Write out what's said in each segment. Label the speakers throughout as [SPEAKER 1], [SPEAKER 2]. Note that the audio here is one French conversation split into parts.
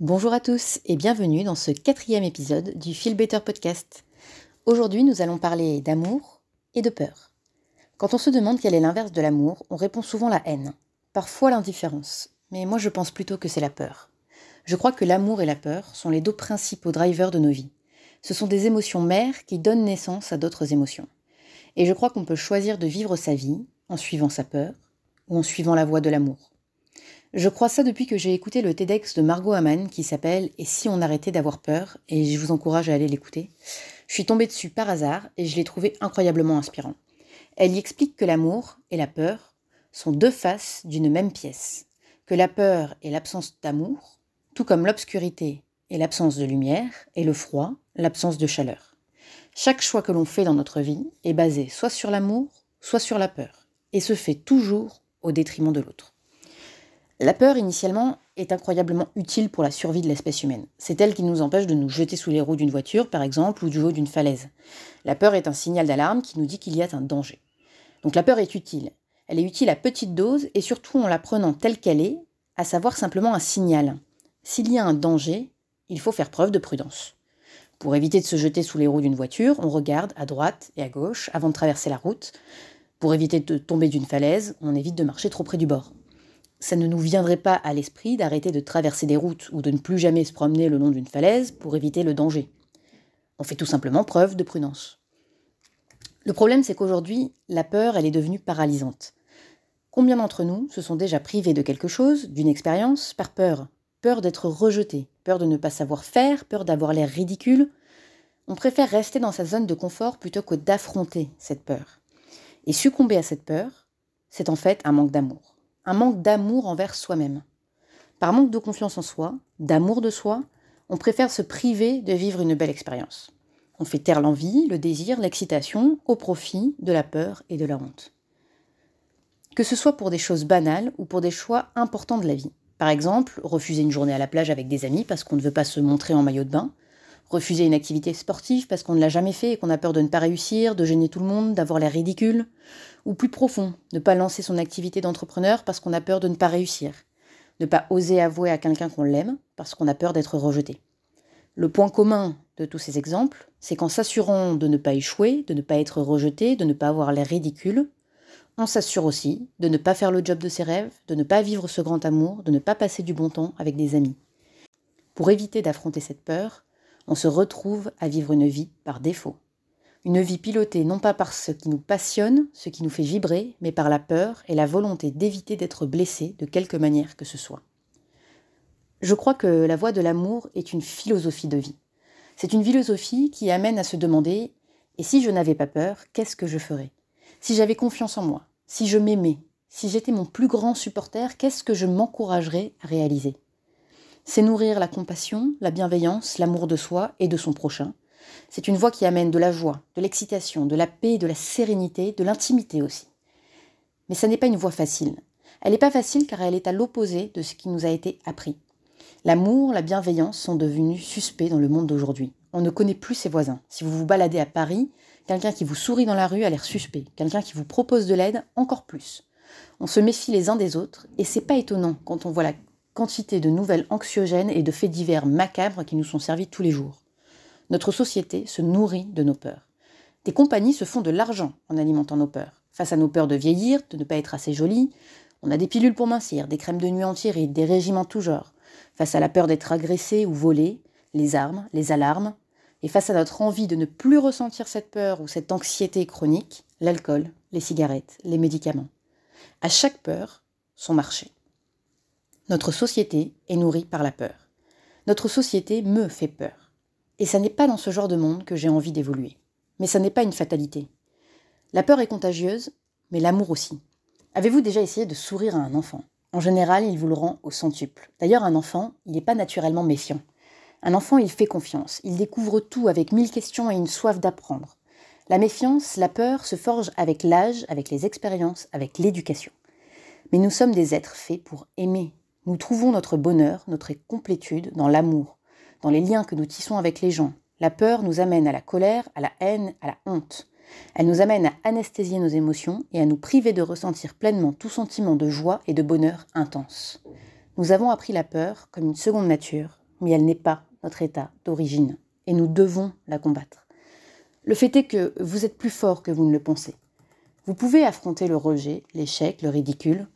[SPEAKER 1] Bonjour à tous et bienvenue dans ce quatrième épisode du Feel Better Podcast. Aujourd'hui, nous allons parler d'amour et de peur. Quand on se demande quel est l'inverse de l'amour, on répond souvent la haine, parfois l'indifférence, mais moi je pense plutôt que c'est la peur. Je crois que l'amour et la peur sont les deux principaux drivers de nos vies. Ce sont des émotions mères qui donnent naissance à d'autres émotions. Et je crois qu'on peut choisir de vivre sa vie en suivant sa peur ou en suivant la voie de l'amour. Je crois ça depuis que j'ai écouté le TEDx de Margot Hamann qui s'appelle Et si on arrêtait d'avoir peur? Et je vous encourage à aller l'écouter. Je suis tombée dessus par hasard et je l'ai trouvé incroyablement inspirant. Elle y explique que l'amour et la peur sont deux faces d'une même pièce, que la peur est l'absence d'amour, tout comme l'obscurité est l'absence de lumière et le froid l'absence de chaleur. Chaque choix que l'on fait dans notre vie est basé soit sur l'amour, soit sur la peur, et se fait toujours au détriment de l'autre. La peur, initialement, est incroyablement utile pour la survie de l'espèce humaine. C'est elle qui nous empêche de nous jeter sous les roues d'une voiture, par exemple, ou du haut d'une falaise. La peur est un signal d'alarme qui nous dit qu'il y a un danger. Donc la peur est utile. Elle est utile à petite dose et surtout en la prenant telle qu'elle est, à savoir simplement un signal. S'il y a un danger, il faut faire preuve de prudence. Pour éviter de se jeter sous les roues d'une voiture, on regarde à droite et à gauche avant de traverser la route. Pour éviter de tomber d'une falaise, on évite de marcher trop près du bord ça ne nous viendrait pas à l'esprit d'arrêter de traverser des routes ou de ne plus jamais se promener le long d'une falaise pour éviter le danger. On fait tout simplement preuve de prudence. Le problème, c'est qu'aujourd'hui, la peur, elle est devenue paralysante. Combien d'entre nous se sont déjà privés de quelque chose, d'une expérience, par peur? Peur d'être rejeté, peur de ne pas savoir faire, peur d'avoir l'air ridicule? On préfère rester dans sa zone de confort plutôt que d'affronter cette peur. Et succomber à cette peur, c'est en fait un manque d'amour un manque d'amour envers soi-même. Par manque de confiance en soi, d'amour de soi, on préfère se priver de vivre une belle expérience. On fait taire l'envie, le désir, l'excitation au profit de la peur et de la honte. Que ce soit pour des choses banales ou pour des choix importants de la vie. Par exemple, refuser une journée à la plage avec des amis parce qu'on ne veut pas se montrer en maillot de bain, refuser une activité sportive parce qu'on ne l'a jamais fait et qu'on a peur de ne pas réussir, de gêner tout le monde, d'avoir l'air ridicule, ou plus profond, ne pas lancer son activité d'entrepreneur parce qu'on a peur de ne pas réussir, ne pas oser avouer à quelqu'un qu'on l'aime parce qu'on a peur d'être rejeté. Le point commun de tous ces exemples, c'est qu'en s'assurant de ne pas échouer, de ne pas être rejeté, de ne pas avoir l'air ridicule, on s'assure aussi de ne pas faire le job de ses rêves, de ne pas vivre ce grand amour, de ne pas passer du bon temps avec des amis. Pour éviter d'affronter cette peur, on se retrouve à vivre une vie par défaut. Une vie pilotée non pas par ce qui nous passionne, ce qui nous fait vibrer, mais par la peur et la volonté d'éviter d'être blessé de quelque manière que ce soit. Je crois que la voie de l'amour est une philosophie de vie. C'est une philosophie qui amène à se demander et si je n'avais pas peur, qu'est-ce que je ferais? Si j'avais confiance en moi, si je m'aimais, si j'étais mon plus grand supporter, qu'est-ce que je m'encouragerais à réaliser? C'est nourrir la compassion, la bienveillance, l'amour de soi et de son prochain. C'est une voie qui amène de la joie, de l'excitation, de la paix, de la sérénité, de l'intimité aussi. Mais ça n'est pas une voie facile. Elle n'est pas facile car elle est à l'opposé de ce qui nous a été appris. L'amour, la bienveillance sont devenus suspects dans le monde d'aujourd'hui. On ne connaît plus ses voisins. Si vous vous baladez à Paris, quelqu'un qui vous sourit dans la rue a l'air suspect. Quelqu'un qui vous propose de l'aide, encore plus. On se méfie les uns des autres, et c'est pas étonnant quand on voit la quantité de nouvelles anxiogènes et de faits divers macabres qui nous sont servis tous les jours. Notre société se nourrit de nos peurs. Des compagnies se font de l'argent en alimentant nos peurs. Face à nos peurs de vieillir, de ne pas être assez jolie, on a des pilules pour mincir, des crèmes de nuit anti-rides, des régimes en tout genre. Face à la peur d'être agressé ou volé, les armes, les alarmes. Et face à notre envie de ne plus ressentir cette peur ou cette anxiété chronique, l'alcool, les cigarettes, les médicaments. À chaque peur, son marché. Notre société est nourrie par la peur. Notre société me fait peur. Et ça n'est pas dans ce genre de monde que j'ai envie d'évoluer. Mais ça n'est pas une fatalité. La peur est contagieuse, mais l'amour aussi. Avez-vous déjà essayé de sourire à un enfant? En général, il vous le rend au centuple. D'ailleurs, un enfant, il n'est pas naturellement méfiant. Un enfant, il fait confiance. Il découvre tout avec mille questions et une soif d'apprendre. La méfiance, la peur se forgent avec l'âge, avec les expériences, avec l'éducation. Mais nous sommes des êtres faits pour aimer, nous trouvons notre bonheur, notre complétude dans l'amour, dans les liens que nous tissons avec les gens. La peur nous amène à la colère, à la haine, à la honte. Elle nous amène à anesthésier nos émotions et à nous priver de ressentir pleinement tout sentiment de joie et de bonheur intense. Nous avons appris la peur comme une seconde nature, mais elle n'est pas notre état d'origine, et nous devons la combattre. Le fait est que vous êtes plus fort que vous ne le pensez. Vous pouvez affronter le rejet, l'échec, le ridicule.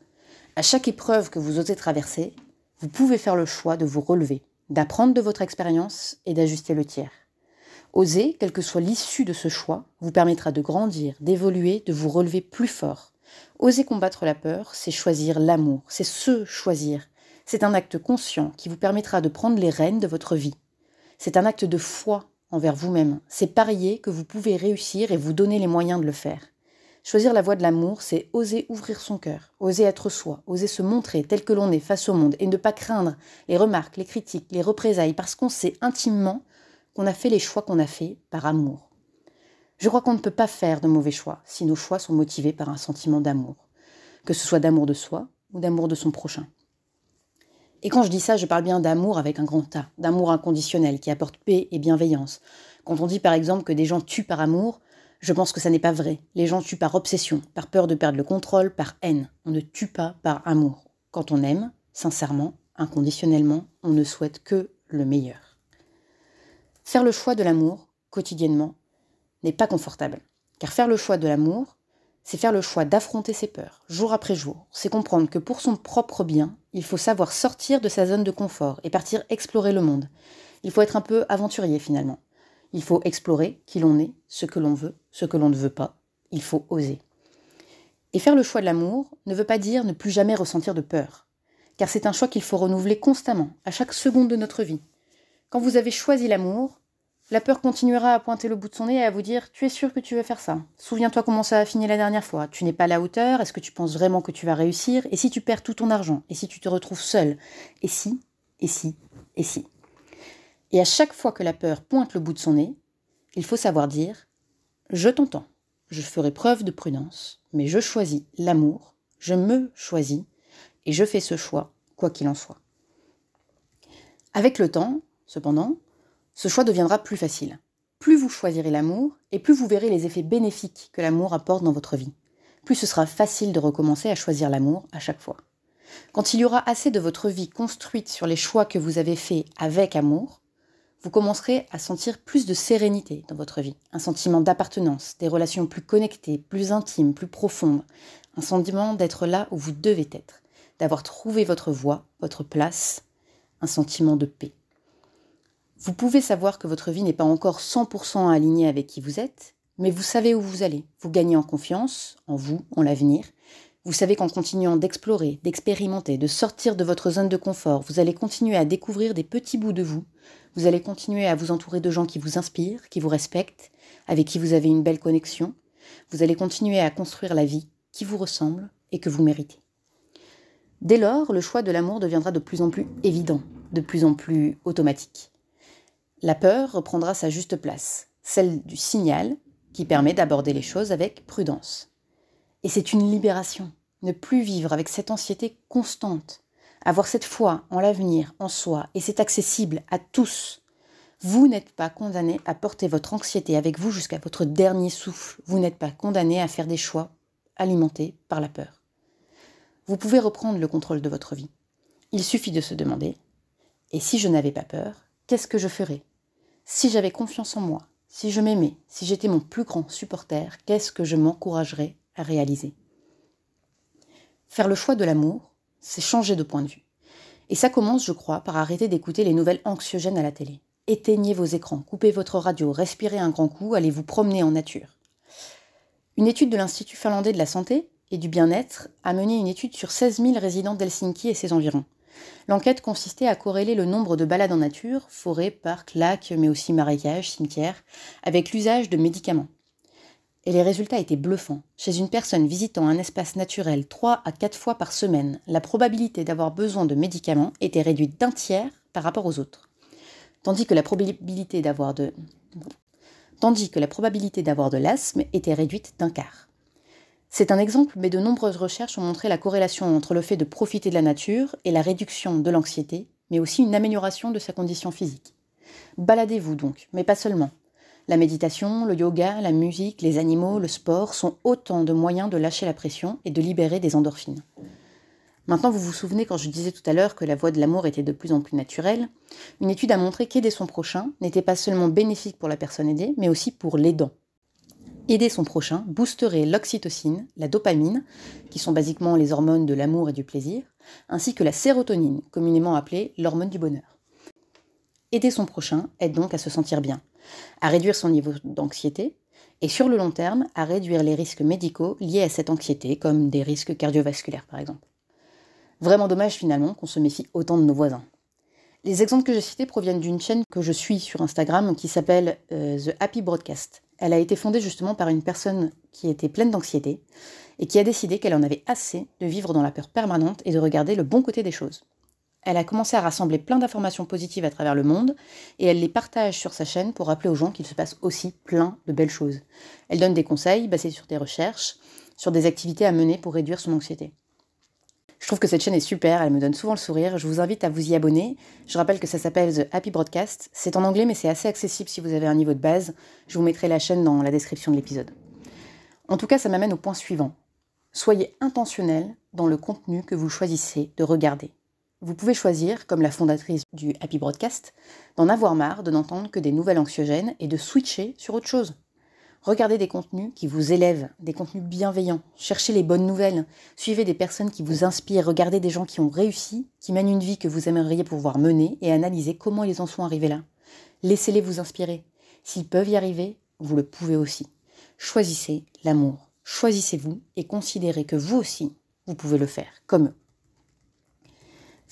[SPEAKER 1] À chaque épreuve que vous osez traverser, vous pouvez faire le choix de vous relever, d'apprendre de votre expérience et d'ajuster le tir. Oser, quelle que soit l'issue de ce choix, vous permettra de grandir, d'évoluer, de vous relever plus fort. Oser combattre la peur, c'est choisir l'amour, c'est se choisir. C'est un acte conscient qui vous permettra de prendre les rênes de votre vie. C'est un acte de foi envers vous-même. C'est parier que vous pouvez réussir et vous donner les moyens de le faire. Choisir la voie de l'amour, c'est oser ouvrir son cœur, oser être soi, oser se montrer tel que l'on est face au monde et ne pas craindre les remarques, les critiques, les représailles, parce qu'on sait intimement qu'on a fait les choix qu'on a faits par amour. Je crois qu'on ne peut pas faire de mauvais choix si nos choix sont motivés par un sentiment d'amour, que ce soit d'amour de soi ou d'amour de son prochain. Et quand je dis ça, je parle bien d'amour avec un grand A, d'amour inconditionnel qui apporte paix et bienveillance. Quand on dit par exemple que des gens tuent par amour, je pense que ça n'est pas vrai. Les gens tuent par obsession, par peur de perdre le contrôle, par haine. On ne tue pas par amour. Quand on aime, sincèrement, inconditionnellement, on ne souhaite que le meilleur. Faire le choix de l'amour, quotidiennement, n'est pas confortable. Car faire le choix de l'amour, c'est faire le choix d'affronter ses peurs, jour après jour. C'est comprendre que pour son propre bien, il faut savoir sortir de sa zone de confort et partir explorer le monde. Il faut être un peu aventurier finalement. Il faut explorer qui l'on est, ce que l'on veut, ce que l'on ne veut pas. Il faut oser. Et faire le choix de l'amour ne veut pas dire ne plus jamais ressentir de peur, car c'est un choix qu'il faut renouveler constamment, à chaque seconde de notre vie. Quand vous avez choisi l'amour, la peur continuera à pointer le bout de son nez et à vous dire Tu es sûr que tu veux faire ça. Souviens-toi comment ça a fini la dernière fois. Tu n'es pas à la hauteur. Est-ce que tu penses vraiment que tu vas réussir? Et si tu perds tout ton argent? Et si tu te retrouves seul? Et si? Et si? Et si? Et à chaque fois que la peur pointe le bout de son nez, il faut savoir dire Je t'entends, je ferai preuve de prudence, mais je choisis l'amour, je me choisis, et je fais ce choix, quoi qu'il en soit. Avec le temps, cependant, ce choix deviendra plus facile. Plus vous choisirez l'amour, et plus vous verrez les effets bénéfiques que l'amour apporte dans votre vie. Plus ce sera facile de recommencer à choisir l'amour à chaque fois. Quand il y aura assez de votre vie construite sur les choix que vous avez faits avec amour, vous commencerez à sentir plus de sérénité dans votre vie, un sentiment d'appartenance, des relations plus connectées, plus intimes, plus profondes, un sentiment d'être là où vous devez être, d'avoir trouvé votre voie, votre place, un sentiment de paix. Vous pouvez savoir que votre vie n'est pas encore 100% alignée avec qui vous êtes, mais vous savez où vous allez. Vous gagnez en confiance, en vous, en l'avenir. Vous savez qu'en continuant d'explorer, d'expérimenter, de sortir de votre zone de confort, vous allez continuer à découvrir des petits bouts de vous vous allez continuer à vous entourer de gens qui vous inspirent, qui vous respectent, avec qui vous avez une belle connexion. Vous allez continuer à construire la vie qui vous ressemble et que vous méritez. Dès lors, le choix de l'amour deviendra de plus en plus évident, de plus en plus automatique. La peur reprendra sa juste place, celle du signal qui permet d'aborder les choses avec prudence. Et c'est une libération, ne plus vivre avec cette anxiété constante, avoir cette foi en l'avenir, en soi, et c'est accessible à tous. Vous n'êtes pas condamné à porter votre anxiété avec vous jusqu'à votre dernier souffle. Vous n'êtes pas condamné à faire des choix alimentés par la peur. Vous pouvez reprendre le contrôle de votre vie. Il suffit de se demander, et si je n'avais pas peur, qu'est-ce que je ferais? Si j'avais confiance en moi, si je m'aimais, si j'étais mon plus grand supporter, qu'est-ce que je m'encouragerais à réaliser Faire le choix de l'amour, c'est changer de point de vue. Et ça commence, je crois, par arrêter d'écouter les nouvelles anxiogènes à la télé. Éteignez vos écrans, coupez votre radio, respirez un grand coup, allez vous promener en nature. Une étude de l'Institut finlandais de la santé et du bien-être a mené une étude sur 16 000 résidents d'Helsinki et ses environs. L'enquête consistait à corréler le nombre de balades en nature, forêts, parcs, lacs, mais aussi marécages, cimetières, avec l'usage de médicaments et les résultats étaient bluffants. Chez une personne visitant un espace naturel 3 à 4 fois par semaine, la probabilité d'avoir besoin de médicaments était réduite d'un tiers par rapport aux autres. Tandis que la probabilité d'avoir de tandis que la probabilité d'avoir de l'asthme était réduite d'un quart. C'est un exemple, mais de nombreuses recherches ont montré la corrélation entre le fait de profiter de la nature et la réduction de l'anxiété, mais aussi une amélioration de sa condition physique. Baladez-vous donc, mais pas seulement. La méditation, le yoga, la musique, les animaux, le sport sont autant de moyens de lâcher la pression et de libérer des endorphines. Maintenant, vous vous souvenez quand je disais tout à l'heure que la voie de l'amour était de plus en plus naturelle. Une étude a montré qu'aider son prochain n'était pas seulement bénéfique pour la personne aidée, mais aussi pour l'aidant. Aider son prochain boosterait l'oxytocine, la dopamine, qui sont basiquement les hormones de l'amour et du plaisir, ainsi que la sérotonine, communément appelée l'hormone du bonheur. Aider son prochain aide donc à se sentir bien, à réduire son niveau d'anxiété, et sur le long terme, à réduire les risques médicaux liés à cette anxiété, comme des risques cardiovasculaires par exemple. Vraiment dommage finalement qu'on se méfie autant de nos voisins. Les exemples que j'ai cités proviennent d'une chaîne que je suis sur Instagram qui s'appelle euh, The Happy Broadcast. Elle a été fondée justement par une personne qui était pleine d'anxiété et qui a décidé qu'elle en avait assez de vivre dans la peur permanente et de regarder le bon côté des choses. Elle a commencé à rassembler plein d'informations positives à travers le monde et elle les partage sur sa chaîne pour rappeler aux gens qu'il se passe aussi plein de belles choses. Elle donne des conseils basés sur des recherches, sur des activités à mener pour réduire son anxiété. Je trouve que cette chaîne est super, elle me donne souvent le sourire. Je vous invite à vous y abonner. Je rappelle que ça s'appelle The Happy Broadcast. C'est en anglais, mais c'est assez accessible si vous avez un niveau de base. Je vous mettrai la chaîne dans la description de l'épisode. En tout cas, ça m'amène au point suivant. Soyez intentionnel dans le contenu que vous choisissez de regarder. Vous pouvez choisir, comme la fondatrice du Happy Broadcast, d'en avoir marre de n'entendre que des nouvelles anxiogènes et de switcher sur autre chose. Regardez des contenus qui vous élèvent, des contenus bienveillants. Cherchez les bonnes nouvelles. Suivez des personnes qui vous inspirent. Regardez des gens qui ont réussi, qui mènent une vie que vous aimeriez pouvoir mener et analysez comment ils en sont arrivés là. Laissez-les vous inspirer. S'ils peuvent y arriver, vous le pouvez aussi. Choisissez l'amour. Choisissez-vous et considérez que vous aussi, vous pouvez le faire, comme eux.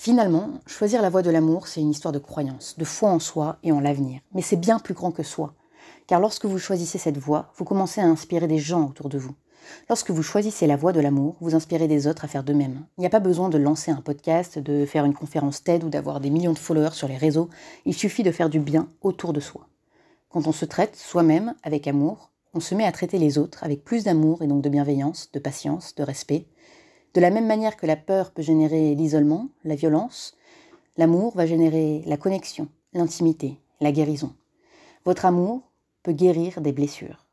[SPEAKER 1] Finalement, choisir la voie de l'amour, c'est une histoire de croyance, de foi en soi et en l'avenir. Mais c'est bien plus grand que soi. Car lorsque vous choisissez cette voie, vous commencez à inspirer des gens autour de vous. Lorsque vous choisissez la voie de l'amour, vous inspirez des autres à faire de même. Il n'y a pas besoin de lancer un podcast, de faire une conférence TED ou d'avoir des millions de followers sur les réseaux. Il suffit de faire du bien autour de soi. Quand on se traite soi-même avec amour, on se met à traiter les autres avec plus d'amour et donc de bienveillance, de patience, de respect. De la même manière que la peur peut générer l'isolement, la violence, l'amour va générer la connexion, l'intimité, la guérison. Votre amour peut guérir des blessures.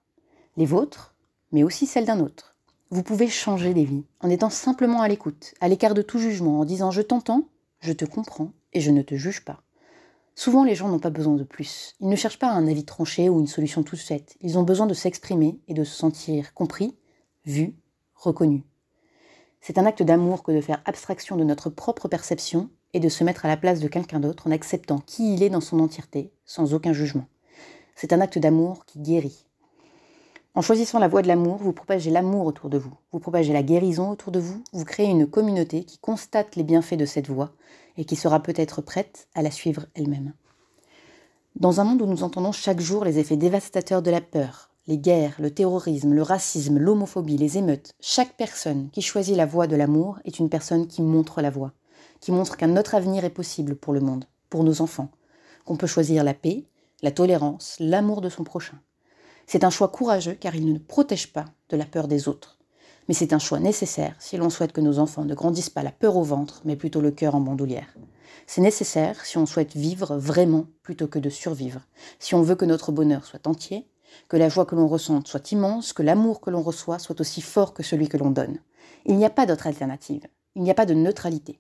[SPEAKER 1] Les vôtres, mais aussi celles d'un autre. Vous pouvez changer des vies en étant simplement à l'écoute, à l'écart de tout jugement, en disant je t'entends, je te comprends et je ne te juge pas. Souvent, les gens n'ont pas besoin de plus. Ils ne cherchent pas un avis tranché ou une solution toute faite. Ils ont besoin de s'exprimer et de se sentir compris, vu, reconnu. C'est un acte d'amour que de faire abstraction de notre propre perception et de se mettre à la place de quelqu'un d'autre en acceptant qui il est dans son entièreté, sans aucun jugement. C'est un acte d'amour qui guérit. En choisissant la voie de l'amour, vous propagez l'amour autour de vous, vous propagez la guérison autour de vous, vous créez une communauté qui constate les bienfaits de cette voie et qui sera peut-être prête à la suivre elle-même. Dans un monde où nous entendons chaque jour les effets dévastateurs de la peur, les guerres, le terrorisme, le racisme, l'homophobie, les émeutes, chaque personne qui choisit la voie de l'amour est une personne qui montre la voie, qui montre qu'un autre avenir est possible pour le monde, pour nos enfants, qu'on peut choisir la paix, la tolérance, l'amour de son prochain. C'est un choix courageux car il ne protège pas de la peur des autres. Mais c'est un choix nécessaire si l'on souhaite que nos enfants ne grandissent pas la peur au ventre, mais plutôt le cœur en bandoulière. C'est nécessaire si on souhaite vivre vraiment plutôt que de survivre, si on veut que notre bonheur soit entier, que la joie que l'on ressente soit immense, que l'amour que l'on reçoit soit aussi fort que celui que l'on donne. Il n'y a pas d'autre alternative, il n'y a pas de neutralité.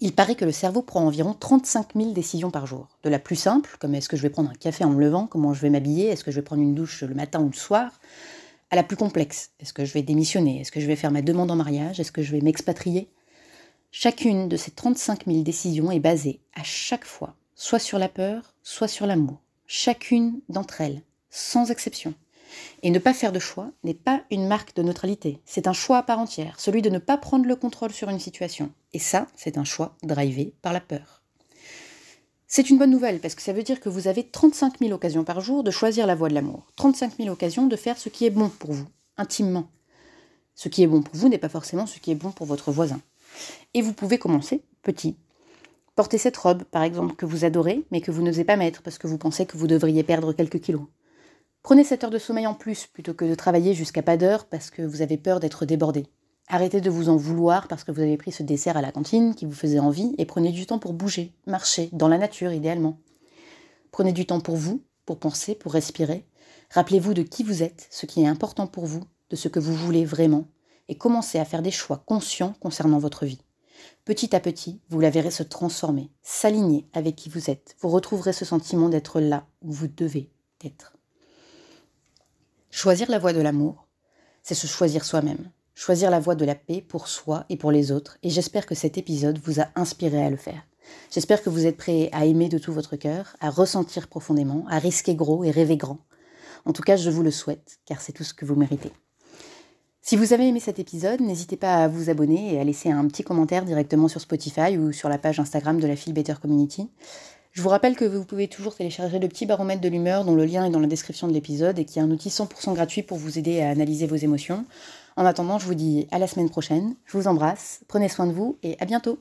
[SPEAKER 1] Il paraît que le cerveau prend environ 35 000 décisions par jour. De la plus simple, comme est-ce que je vais prendre un café en me levant, comment je vais m'habiller, est-ce que je vais prendre une douche le matin ou le soir, à la plus complexe, est-ce que je vais démissionner, est-ce que je vais faire ma demande en mariage, est-ce que je vais m'expatrier? Chacune de ces 35 000 décisions est basée à chaque fois soit sur la peur, soit sur l'amour. Chacune d'entre elles, sans exception. Et ne pas faire de choix n'est pas une marque de neutralité, c'est un choix à part entière, celui de ne pas prendre le contrôle sur une situation. Et ça, c'est un choix drivé par la peur. C'est une bonne nouvelle parce que ça veut dire que vous avez 35 000 occasions par jour de choisir la voie de l'amour. 35 000 occasions de faire ce qui est bon pour vous, intimement. Ce qui est bon pour vous n'est pas forcément ce qui est bon pour votre voisin. Et vous pouvez commencer petit. Portez cette robe, par exemple, que vous adorez, mais que vous n'osez pas mettre parce que vous pensez que vous devriez perdre quelques kilos. Prenez cette heure de sommeil en plus plutôt que de travailler jusqu'à pas d'heure parce que vous avez peur d'être débordé. Arrêtez de vous en vouloir parce que vous avez pris ce dessert à la cantine qui vous faisait envie et prenez du temps pour bouger, marcher, dans la nature idéalement. Prenez du temps pour vous, pour penser, pour respirer. Rappelez-vous de qui vous êtes, ce qui est important pour vous, de ce que vous voulez vraiment, et commencez à faire des choix conscients concernant votre vie. Petit à petit, vous la verrez se transformer, s'aligner avec qui vous êtes. Vous retrouverez ce sentiment d'être là où vous devez être. Choisir la voie de l'amour, c'est se choisir soi-même. Choisir la voie de la paix pour soi et pour les autres. Et j'espère que cet épisode vous a inspiré à le faire. J'espère que vous êtes prêts à aimer de tout votre cœur, à ressentir profondément, à risquer gros et rêver grand. En tout cas, je vous le souhaite, car c'est tout ce que vous méritez. Si vous avez aimé cet épisode, n'hésitez pas à vous abonner et à laisser un petit commentaire directement sur Spotify ou sur la page Instagram de la Feel Better Community. Je vous rappelle que vous pouvez toujours télécharger le petit baromètre de l'humeur dont le lien est dans la description de l'épisode et qui est un outil 100% gratuit pour vous aider à analyser vos émotions. En attendant, je vous dis à la semaine prochaine. Je vous embrasse, prenez soin de vous et à bientôt.